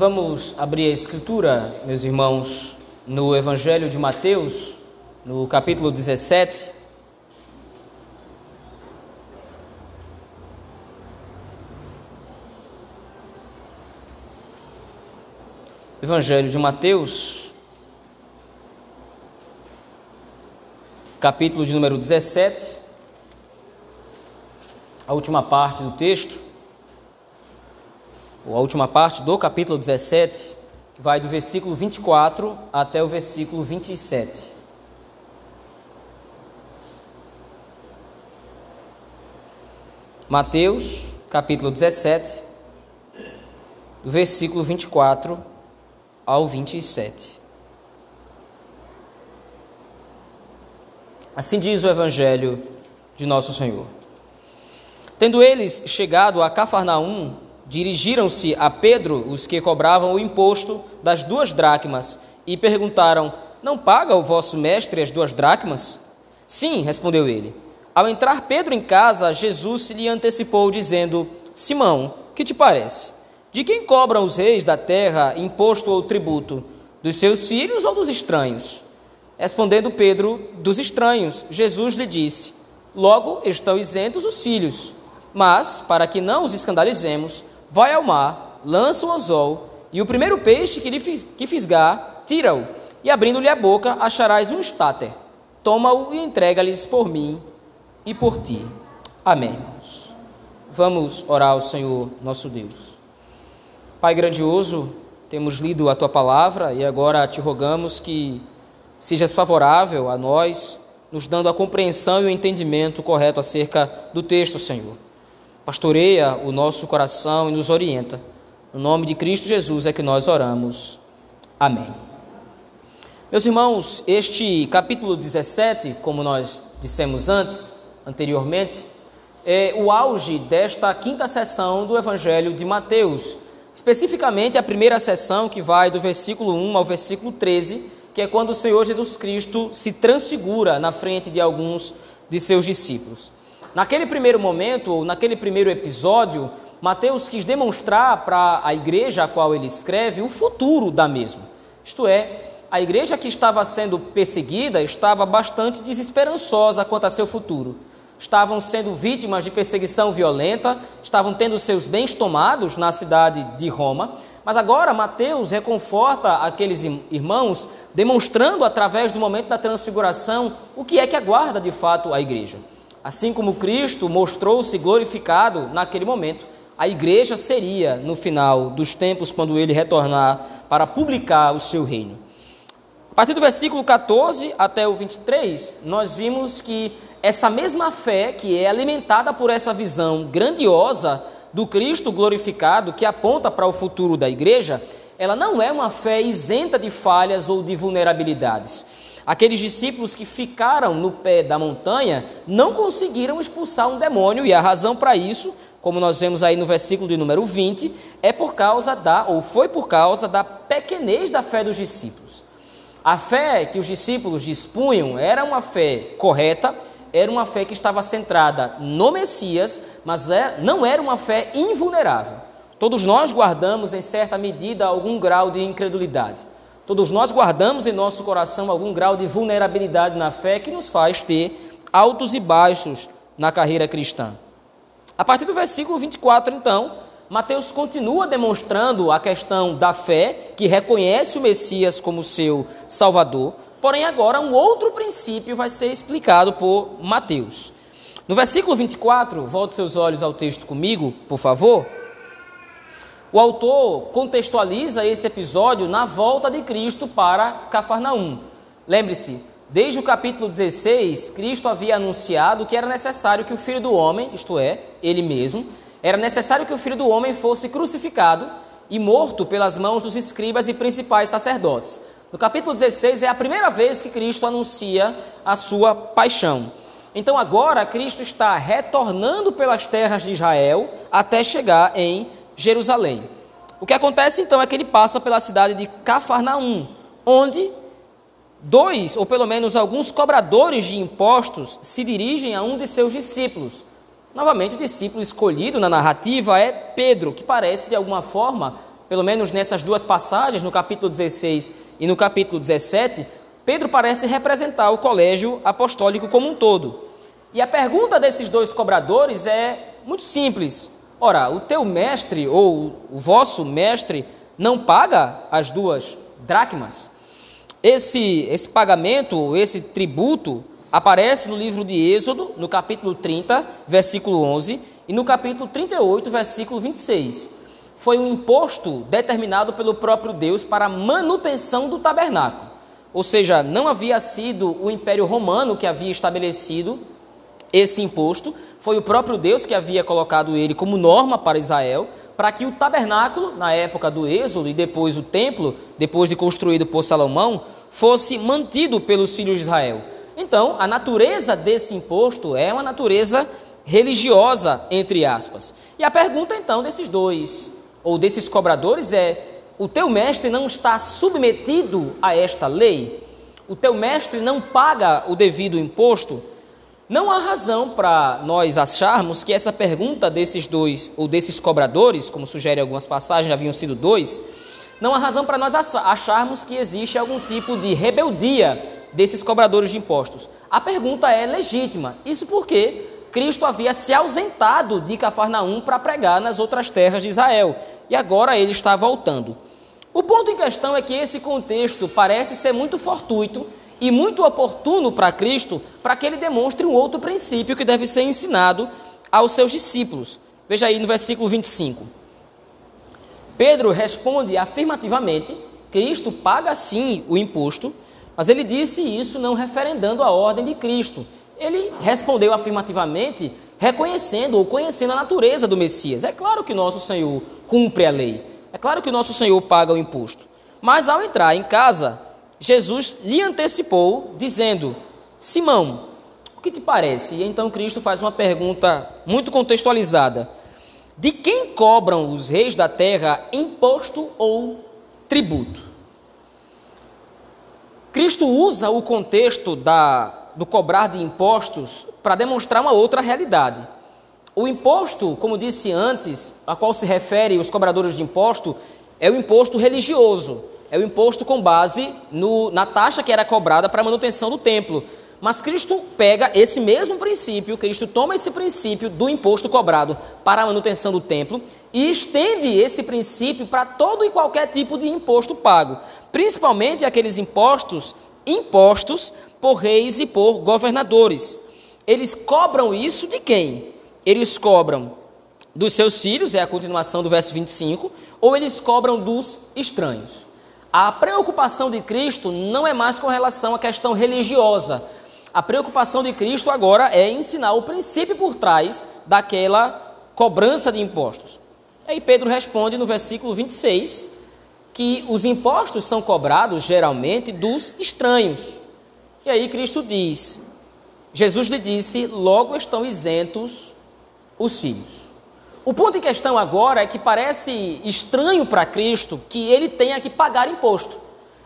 Vamos abrir a escritura, meus irmãos, no Evangelho de Mateus, no capítulo 17. Evangelho de Mateus, capítulo de número 17, a última parte do texto, a última parte do capítulo 17, que vai do versículo 24 até o versículo 27. Mateus, capítulo 17, do versículo 24 ao 27. Assim diz o Evangelho de Nosso Senhor. Tendo eles chegado a Cafarnaum, dirigiram-se a Pedro os que cobravam o imposto das duas dracmas e perguntaram: Não paga o vosso mestre as duas dracmas? Sim, respondeu ele. Ao entrar Pedro em casa, Jesus se lhe antecipou, dizendo: Simão, que te parece? De quem cobram os reis da terra imposto ou tributo? Dos seus filhos ou dos estranhos? Respondendo Pedro, dos estranhos, Jesus lhe disse: Logo estão isentos os filhos. Mas, para que não os escandalizemos, vai ao mar, lança o anzol, e o primeiro peixe que lhe que fisgar, tira-o, e abrindo-lhe a boca, acharás um estáter. Toma-o e entrega-lhes por mim e por ti. Amém, irmãos. Vamos orar ao Senhor nosso Deus. Pai grandioso, temos lido a tua palavra e agora te rogamos que sejas favorável a nós, nos dando a compreensão e o entendimento correto acerca do texto, Senhor pastoreia o nosso coração e nos orienta. No nome de Cristo Jesus é que nós oramos. Amém. Meus irmãos, este capítulo 17, como nós dissemos antes, anteriormente, é o auge desta quinta sessão do Evangelho de Mateus, especificamente a primeira sessão que vai do versículo 1 ao versículo 13, que é quando o Senhor Jesus Cristo se transfigura na frente de alguns de seus discípulos. Naquele primeiro momento, ou naquele primeiro episódio, Mateus quis demonstrar para a igreja a qual ele escreve o futuro da mesma. Isto é, a igreja que estava sendo perseguida estava bastante desesperançosa quanto a seu futuro. Estavam sendo vítimas de perseguição violenta, estavam tendo seus bens tomados na cidade de Roma. Mas agora Mateus reconforta aqueles irmãos, demonstrando através do momento da transfiguração o que é que aguarda de fato a igreja. Assim como Cristo mostrou-se glorificado naquele momento, a igreja seria no final dos tempos, quando ele retornar para publicar o seu reino. A partir do versículo 14 até o 23, nós vimos que essa mesma fé que é alimentada por essa visão grandiosa do Cristo glorificado, que aponta para o futuro da igreja, ela não é uma fé isenta de falhas ou de vulnerabilidades. Aqueles discípulos que ficaram no pé da montanha não conseguiram expulsar um demônio, e a razão para isso, como nós vemos aí no versículo de número 20, é por causa da, ou foi por causa da pequenez da fé dos discípulos. A fé que os discípulos dispunham era uma fé correta, era uma fé que estava centrada no Messias, mas é, não era uma fé invulnerável. Todos nós guardamos, em certa medida, algum grau de incredulidade. Todos nós guardamos em nosso coração algum grau de vulnerabilidade na fé que nos faz ter altos e baixos na carreira cristã. A partir do versículo 24, então, Mateus continua demonstrando a questão da fé, que reconhece o Messias como seu Salvador, porém agora um outro princípio vai ser explicado por Mateus. No versículo 24, volte seus olhos ao texto comigo, por favor. O autor contextualiza esse episódio na volta de Cristo para Cafarnaum. Lembre-se, desde o capítulo 16, Cristo havia anunciado que era necessário que o filho do homem, isto é, ele mesmo, era necessário que o filho do homem fosse crucificado e morto pelas mãos dos escribas e principais sacerdotes. No capítulo 16 é a primeira vez que Cristo anuncia a sua paixão. Então agora Cristo está retornando pelas terras de Israel até chegar em Jerusalém. O que acontece então é que ele passa pela cidade de Cafarnaum, onde dois, ou pelo menos alguns cobradores de impostos, se dirigem a um de seus discípulos. Novamente, o discípulo escolhido na narrativa é Pedro, que parece de alguma forma pelo menos nessas duas passagens, no capítulo 16 e no capítulo 17, Pedro parece representar o colégio apostólico como um todo. E a pergunta desses dois cobradores é muito simples. Ora, o teu mestre ou o vosso mestre não paga as duas dracmas? Esse, esse pagamento, esse tributo, aparece no livro de Êxodo, no capítulo 30, versículo 11, e no capítulo 38, versículo 26 foi um imposto determinado pelo próprio Deus para a manutenção do tabernáculo. Ou seja, não havia sido o Império Romano que havia estabelecido esse imposto, foi o próprio Deus que havia colocado ele como norma para Israel, para que o tabernáculo, na época do Êxodo e depois o templo, depois de construído por Salomão, fosse mantido pelos filhos de Israel. Então, a natureza desse imposto é uma natureza religiosa, entre aspas. E a pergunta então desses dois ou desses cobradores é: o teu mestre não está submetido a esta lei? O teu mestre não paga o devido imposto? Não há razão para nós acharmos que essa pergunta desses dois, ou desses cobradores, como sugere algumas passagens, haviam sido dois, não há razão para nós acharmos que existe algum tipo de rebeldia desses cobradores de impostos. A pergunta é legítima. Isso porque Cristo havia se ausentado de Cafarnaum para pregar nas outras terras de Israel, e agora ele está voltando. O ponto em questão é que esse contexto parece ser muito fortuito e muito oportuno para Cristo, para que ele demonstre um outro princípio que deve ser ensinado aos seus discípulos. Veja aí no versículo 25. Pedro responde afirmativamente: Cristo paga sim o imposto, mas ele disse isso não referendando a ordem de Cristo ele respondeu afirmativamente, reconhecendo ou conhecendo a natureza do Messias. É claro que nosso Senhor cumpre a lei, é claro que nosso Senhor paga o imposto. Mas ao entrar em casa, Jesus lhe antecipou, dizendo: Simão, o que te parece? E então Cristo faz uma pergunta muito contextualizada: De quem cobram os reis da terra imposto ou tributo? Cristo usa o contexto da do cobrar de impostos para demonstrar uma outra realidade. O imposto, como disse antes, a qual se refere os cobradores de imposto, é o imposto religioso, é o imposto com base no, na taxa que era cobrada para a manutenção do templo. Mas Cristo pega esse mesmo princípio, Cristo toma esse princípio do imposto cobrado para a manutenção do templo e estende esse princípio para todo e qualquer tipo de imposto pago, principalmente aqueles impostos impostos por reis e por governadores. Eles cobram isso de quem? Eles cobram dos seus filhos, é a continuação do verso 25, ou eles cobram dos estranhos. A preocupação de Cristo não é mais com relação à questão religiosa. A preocupação de Cristo agora é ensinar o princípio por trás daquela cobrança de impostos. Aí Pedro responde no versículo 26 que os impostos são cobrados geralmente dos estranhos. E aí Cristo diz: Jesus lhe disse, logo estão isentos os filhos. O ponto em questão agora é que parece estranho para Cristo que ele tenha que pagar imposto.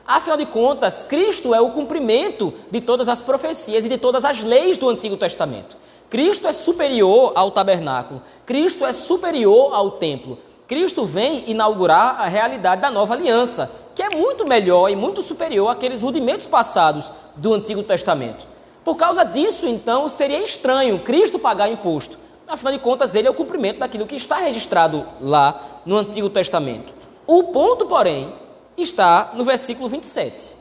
Afinal de contas, Cristo é o cumprimento de todas as profecias e de todas as leis do Antigo Testamento. Cristo é superior ao tabernáculo, Cristo é superior ao templo. Cristo vem inaugurar a realidade da nova aliança, que é muito melhor e muito superior àqueles rudimentos passados do Antigo Testamento. Por causa disso, então, seria estranho Cristo pagar imposto. Afinal de contas, ele é o cumprimento daquilo que está registrado lá no Antigo Testamento. O ponto, porém, está no versículo 27.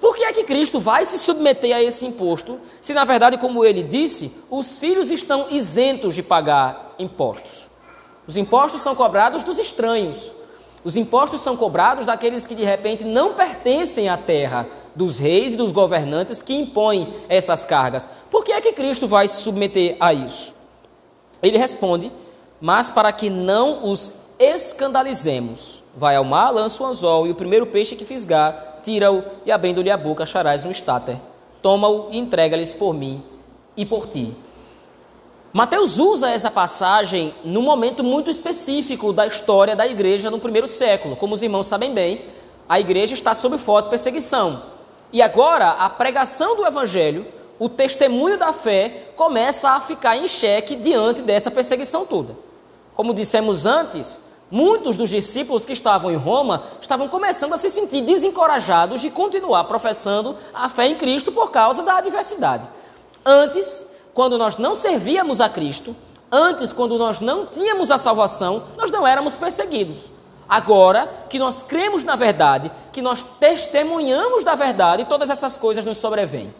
Por que é que Cristo vai se submeter a esse imposto, se na verdade, como ele disse, os filhos estão isentos de pagar impostos? Os impostos são cobrados dos estranhos. Os impostos são cobrados daqueles que de repente não pertencem à terra, dos reis e dos governantes que impõem essas cargas. Por que é que Cristo vai se submeter a isso? Ele responde: Mas para que não os escandalizemos, vai ao mar, lança o anzol, e o primeiro peixe que fisgar, tira-o e abrindo-lhe a boca acharás um estáter. Toma-o e entrega-lhes por mim e por ti. Mateus usa essa passagem num momento muito específico da história da igreja no primeiro século. Como os irmãos sabem bem, a igreja está sob forte perseguição. E agora, a pregação do evangelho, o testemunho da fé, começa a ficar em xeque diante dessa perseguição toda. Como dissemos antes, Muitos dos discípulos que estavam em Roma estavam começando a se sentir desencorajados de continuar professando a fé em Cristo por causa da adversidade. Antes, quando nós não servíamos a Cristo, antes, quando nós não tínhamos a salvação, nós não éramos perseguidos. Agora que nós cremos na verdade, que nós testemunhamos da verdade, todas essas coisas nos sobrevêm.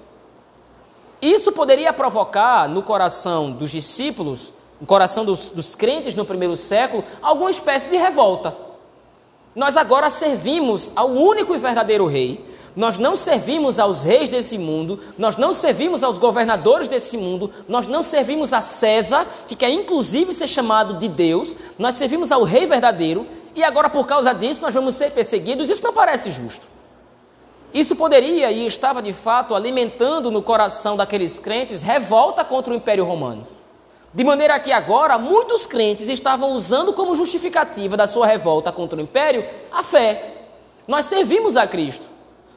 Isso poderia provocar no coração dos discípulos no coração dos, dos crentes no primeiro século, alguma espécie de revolta. Nós agora servimos ao único e verdadeiro rei. Nós não servimos aos reis desse mundo, nós não servimos aos governadores desse mundo, nós não servimos a César, que quer inclusive ser chamado de Deus, nós servimos ao rei verdadeiro, e agora por causa disso nós vamos ser perseguidos. Isso não parece justo. Isso poderia e estava de fato alimentando no coração daqueles crentes revolta contra o Império Romano. De maneira que agora muitos crentes estavam usando como justificativa da sua revolta contra o império a fé. Nós servimos a Cristo.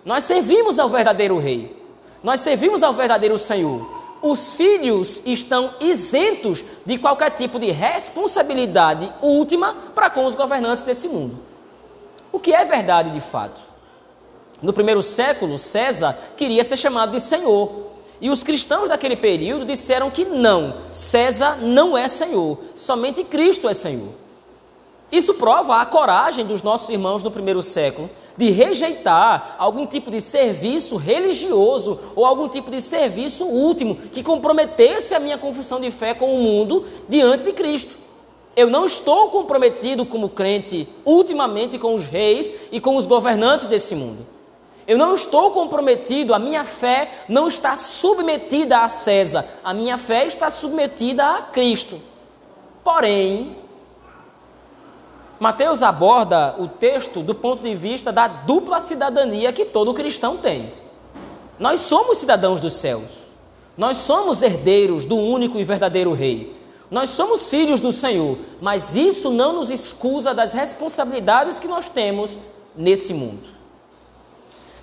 Nós servimos ao verdadeiro rei. Nós servimos ao verdadeiro Senhor. Os filhos estão isentos de qualquer tipo de responsabilidade última para com os governantes desse mundo. O que é verdade de fato? No primeiro século, César queria ser chamado de Senhor. E os cristãos daquele período disseram que não, César não é Senhor, somente Cristo é Senhor. Isso prova a coragem dos nossos irmãos do primeiro século de rejeitar algum tipo de serviço religioso ou algum tipo de serviço último que comprometesse a minha confissão de fé com o mundo diante de Cristo. Eu não estou comprometido como crente ultimamente com os reis e com os governantes desse mundo. Eu não estou comprometido, a minha fé não está submetida a César, a minha fé está submetida a Cristo. Porém, Mateus aborda o texto do ponto de vista da dupla cidadania que todo cristão tem. Nós somos cidadãos dos céus. Nós somos herdeiros do único e verdadeiro Rei. Nós somos filhos do Senhor, mas isso não nos excusa das responsabilidades que nós temos nesse mundo.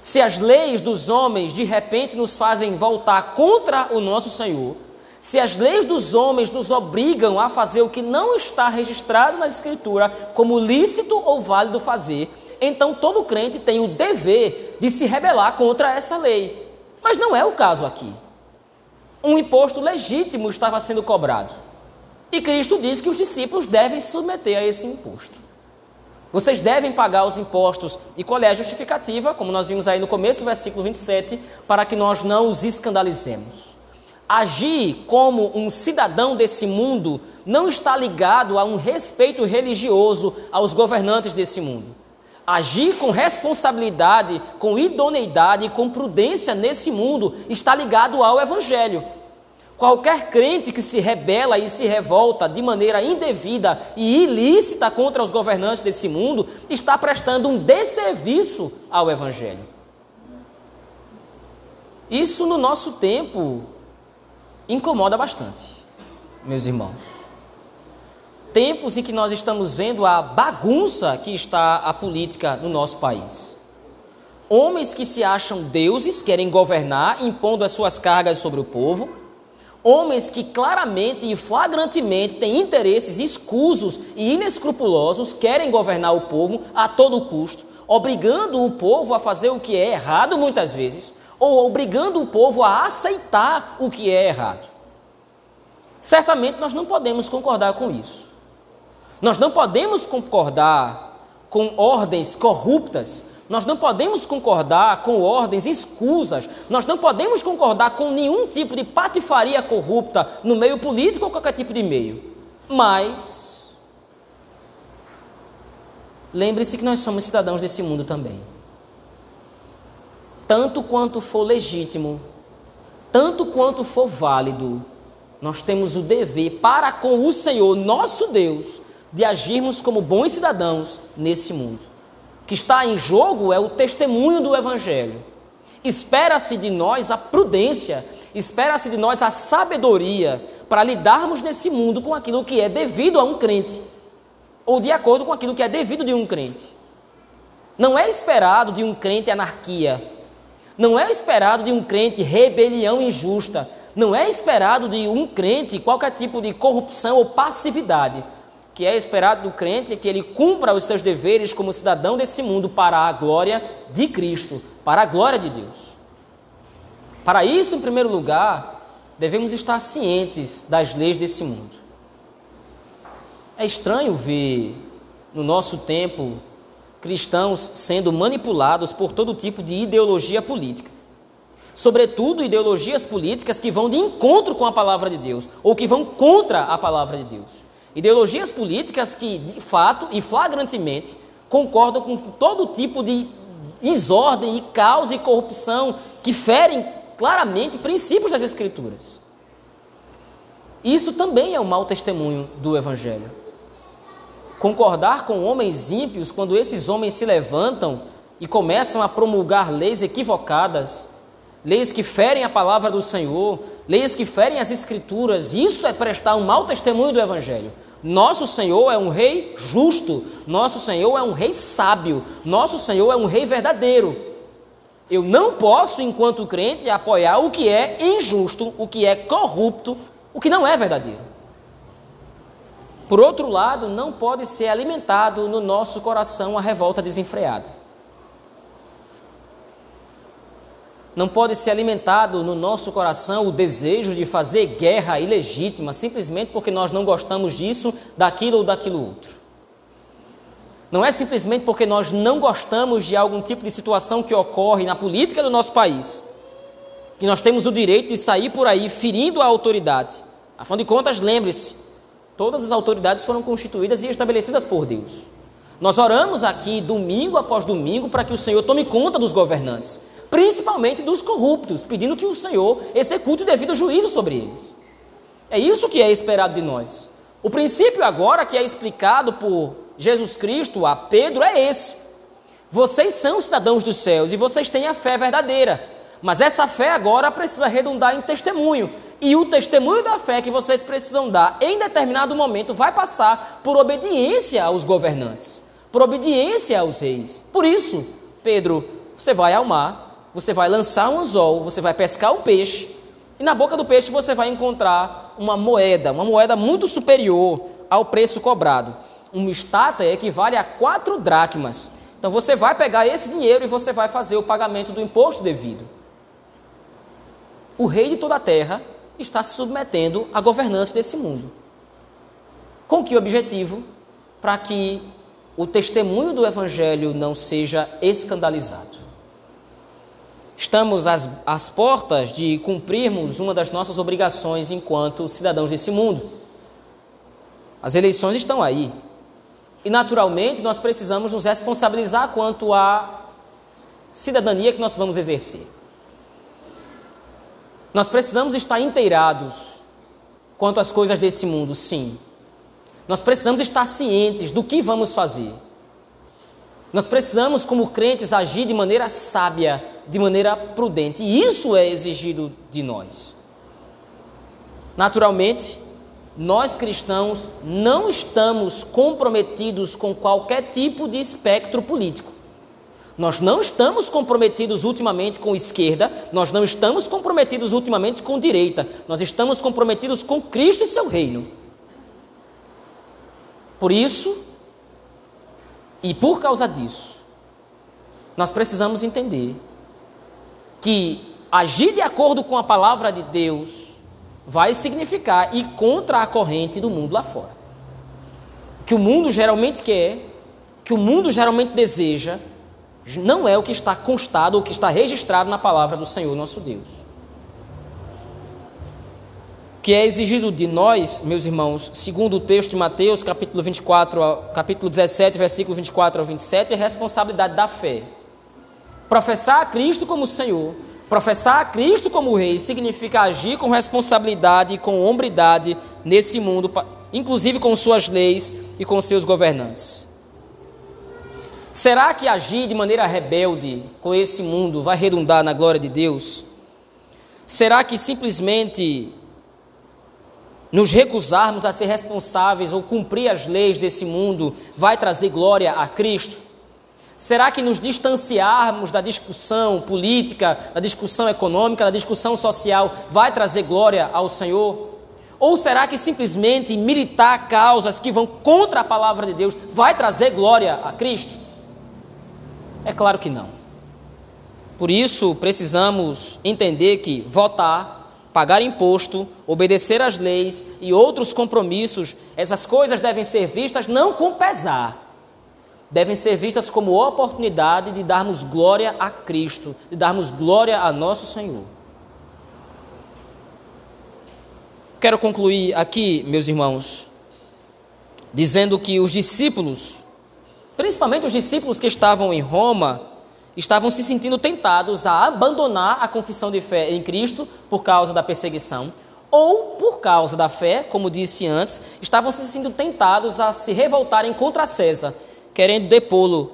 Se as leis dos homens de repente nos fazem voltar contra o nosso Senhor, se as leis dos homens nos obrigam a fazer o que não está registrado na Escritura como lícito ou válido fazer, então todo crente tem o dever de se rebelar contra essa lei. Mas não é o caso aqui. Um imposto legítimo estava sendo cobrado. E Cristo disse que os discípulos devem se submeter a esse imposto. Vocês devem pagar os impostos. E qual é a justificativa? Como nós vimos aí no começo do versículo 27, para que nós não os escandalizemos. Agir como um cidadão desse mundo não está ligado a um respeito religioso aos governantes desse mundo. Agir com responsabilidade, com idoneidade com prudência nesse mundo está ligado ao Evangelho. Qualquer crente que se rebela e se revolta de maneira indevida e ilícita contra os governantes desse mundo está prestando um desserviço ao Evangelho. Isso no nosso tempo incomoda bastante, meus irmãos. Tempos em que nós estamos vendo a bagunça que está a política no nosso país. Homens que se acham deuses querem governar, impondo as suas cargas sobre o povo Homens que claramente e flagrantemente têm interesses escusos e inescrupulosos querem governar o povo a todo custo, obrigando o povo a fazer o que é errado muitas vezes, ou obrigando o povo a aceitar o que é errado. Certamente nós não podemos concordar com isso. Nós não podemos concordar com ordens corruptas nós não podemos concordar com ordens escusas, nós não podemos concordar com nenhum tipo de patifaria corrupta no meio político ou qualquer tipo de meio. Mas, lembre-se que nós somos cidadãos desse mundo também. Tanto quanto for legítimo, tanto quanto for válido, nós temos o dever para com o Senhor, nosso Deus, de agirmos como bons cidadãos nesse mundo que está em jogo é o testemunho do Evangelho. Espera-se de nós a prudência, espera-se de nós a sabedoria para lidarmos nesse mundo com aquilo que é devido a um crente, ou de acordo com aquilo que é devido de um crente. Não é esperado de um crente anarquia, não é esperado de um crente rebelião injusta, não é esperado de um crente qualquer tipo de corrupção ou passividade. Que é esperado do crente é que ele cumpra os seus deveres como cidadão desse mundo para a glória de Cristo, para a glória de Deus. Para isso, em primeiro lugar, devemos estar cientes das leis desse mundo. É estranho ver no nosso tempo cristãos sendo manipulados por todo tipo de ideologia política. Sobretudo ideologias políticas que vão de encontro com a palavra de Deus ou que vão contra a palavra de Deus. Ideologias políticas que, de fato e flagrantemente, concordam com todo tipo de desordem e caos e corrupção que ferem claramente princípios das Escrituras. Isso também é um mau testemunho do Evangelho. Concordar com homens ímpios quando esses homens se levantam e começam a promulgar leis equivocadas, leis que ferem a palavra do Senhor, leis que ferem as Escrituras, isso é prestar um mau testemunho do Evangelho. Nosso Senhor é um rei justo, nosso Senhor é um rei sábio, nosso Senhor é um rei verdadeiro. Eu não posso, enquanto crente, apoiar o que é injusto, o que é corrupto, o que não é verdadeiro. Por outro lado, não pode ser alimentado no nosso coração a revolta desenfreada. Não pode ser alimentado no nosso coração o desejo de fazer guerra ilegítima simplesmente porque nós não gostamos disso, daquilo ou daquilo outro. Não é simplesmente porque nós não gostamos de algum tipo de situação que ocorre na política do nosso país que nós temos o direito de sair por aí ferindo a autoridade. Afinal de contas, lembre-se, todas as autoridades foram constituídas e estabelecidas por Deus. Nós oramos aqui domingo após domingo para que o Senhor tome conta dos governantes principalmente dos corruptos, pedindo que o Senhor execute o devido juízo sobre eles. É isso que é esperado de nós. O princípio agora que é explicado por Jesus Cristo a Pedro é esse. Vocês são cidadãos dos céus e vocês têm a fé verdadeira. Mas essa fé agora precisa redundar em testemunho. E o testemunho da fé que vocês precisam dar em determinado momento vai passar por obediência aos governantes, por obediência aos reis. Por isso, Pedro, você vai ao mar, você vai lançar um anzol, você vai pescar um peixe, e na boca do peixe você vai encontrar uma moeda, uma moeda muito superior ao preço cobrado. Uma estátua equivale a quatro dracmas. Então você vai pegar esse dinheiro e você vai fazer o pagamento do imposto devido. O rei de toda a terra está se submetendo à governança desse mundo. Com que objetivo? Para que o testemunho do evangelho não seja escandalizado. Estamos às, às portas de cumprirmos uma das nossas obrigações enquanto cidadãos desse mundo. As eleições estão aí. E, naturalmente, nós precisamos nos responsabilizar quanto à cidadania que nós vamos exercer. Nós precisamos estar inteirados quanto às coisas desse mundo, sim. Nós precisamos estar cientes do que vamos fazer. Nós precisamos, como crentes, agir de maneira sábia, de maneira prudente. E isso é exigido de nós. Naturalmente, nós cristãos não estamos comprometidos com qualquer tipo de espectro político. Nós não estamos comprometidos ultimamente com esquerda, nós não estamos comprometidos ultimamente com direita, nós estamos comprometidos com Cristo e seu reino. Por isso, e por causa disso, nós precisamos entender que agir de acordo com a palavra de Deus vai significar ir contra a corrente do mundo lá fora. Que o mundo geralmente quer, que o mundo geralmente deseja, não é o que está constado ou que está registrado na palavra do Senhor nosso Deus que é exigido de nós, meus irmãos, segundo o texto de Mateus, capítulo 24, capítulo 17, versículo 24 ao 27, é responsabilidade da fé. Professar a Cristo como Senhor, professar a Cristo como Rei, significa agir com responsabilidade e com hombridade nesse mundo, inclusive com suas leis e com seus governantes. Será que agir de maneira rebelde com esse mundo vai redundar na glória de Deus? Será que simplesmente nos recusarmos a ser responsáveis ou cumprir as leis desse mundo vai trazer glória a Cristo? Será que nos distanciarmos da discussão política, da discussão econômica, da discussão social vai trazer glória ao Senhor? Ou será que simplesmente militar causas que vão contra a palavra de Deus vai trazer glória a Cristo? É claro que não. Por isso, precisamos entender que votar, pagar imposto, obedecer às leis e outros compromissos, essas coisas devem ser vistas não com pesar, devem ser vistas como oportunidade de darmos glória a Cristo, de darmos glória a nosso Senhor. Quero concluir aqui, meus irmãos, dizendo que os discípulos, principalmente os discípulos que estavam em Roma, estavam se sentindo tentados a abandonar a confissão de fé em Cristo por causa da perseguição, ou por causa da fé, como disse antes, estavam se sentindo tentados a se revoltarem contra César querendo depô-lo,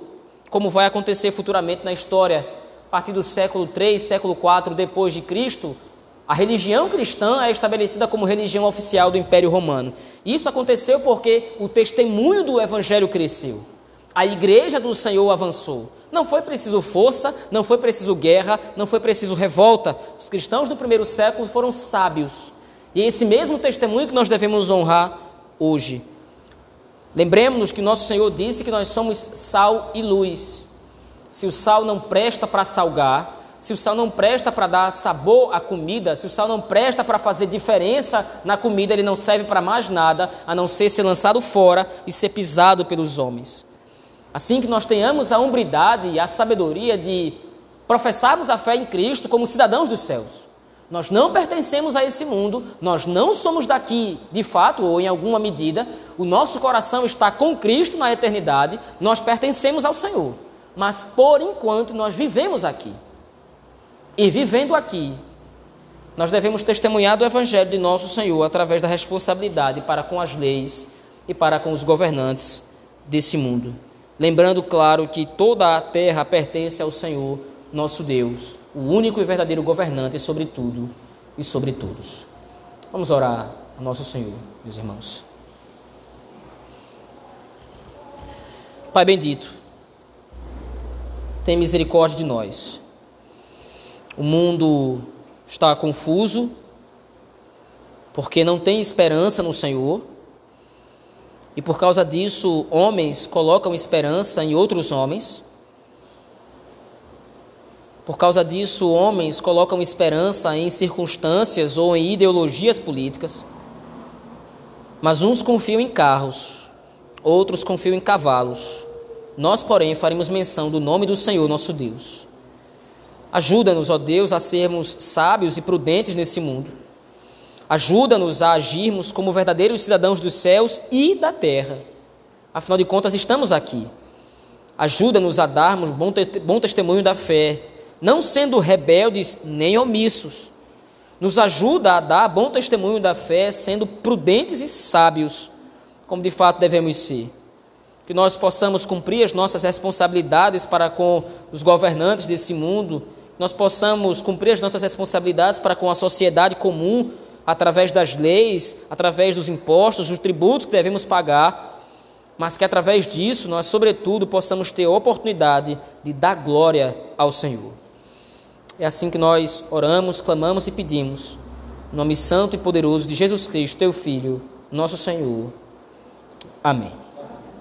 como vai acontecer futuramente na história. A partir do século 3, século 4 depois de Cristo, a religião cristã é estabelecida como religião oficial do Império Romano. Isso aconteceu porque o testemunho do evangelho cresceu. A igreja do Senhor avançou. Não foi preciso força, não foi preciso guerra, não foi preciso revolta. Os cristãos do primeiro século foram sábios. E é esse mesmo testemunho que nós devemos honrar hoje. Lembremos-nos que nosso Senhor disse que nós somos sal e luz. Se o sal não presta para salgar, se o sal não presta para dar sabor à comida, se o sal não presta para fazer diferença na comida, ele não serve para mais nada a não ser ser lançado fora e ser pisado pelos homens. Assim que nós tenhamos a umbridade e a sabedoria de professarmos a fé em Cristo como cidadãos dos céus. Nós não pertencemos a esse mundo, nós não somos daqui de fato ou em alguma medida, o nosso coração está com Cristo na eternidade, nós pertencemos ao Senhor. Mas por enquanto nós vivemos aqui. E vivendo aqui, nós devemos testemunhar do Evangelho de nosso Senhor através da responsabilidade para com as leis e para com os governantes desse mundo. Lembrando, claro, que toda a terra pertence ao Senhor, nosso Deus o único e verdadeiro governante sobre tudo e sobre todos. Vamos orar ao nosso Senhor, meus irmãos. Pai bendito, tem misericórdia de nós. O mundo está confuso porque não tem esperança no Senhor. E por causa disso, homens colocam esperança em outros homens. Por causa disso, homens colocam esperança em circunstâncias ou em ideologias políticas. Mas uns confiam em carros, outros confiam em cavalos. Nós, porém, faremos menção do nome do Senhor nosso Deus. Ajuda-nos, ó Deus, a sermos sábios e prudentes nesse mundo. Ajuda-nos a agirmos como verdadeiros cidadãos dos céus e da terra. Afinal de contas, estamos aqui. Ajuda-nos a darmos bom, bom testemunho da fé não sendo rebeldes nem omissos. Nos ajuda a dar bom testemunho da fé, sendo prudentes e sábios, como de fato devemos ser. Que nós possamos cumprir as nossas responsabilidades para com os governantes desse mundo, nós possamos cumprir as nossas responsabilidades para com a sociedade comum, através das leis, através dos impostos, dos tributos que devemos pagar, mas que através disso nós, sobretudo, possamos ter a oportunidade de dar glória ao Senhor. É assim que nós oramos, clamamos e pedimos. No nome santo e poderoso de Jesus Cristo, teu Filho, nosso Senhor. Amém.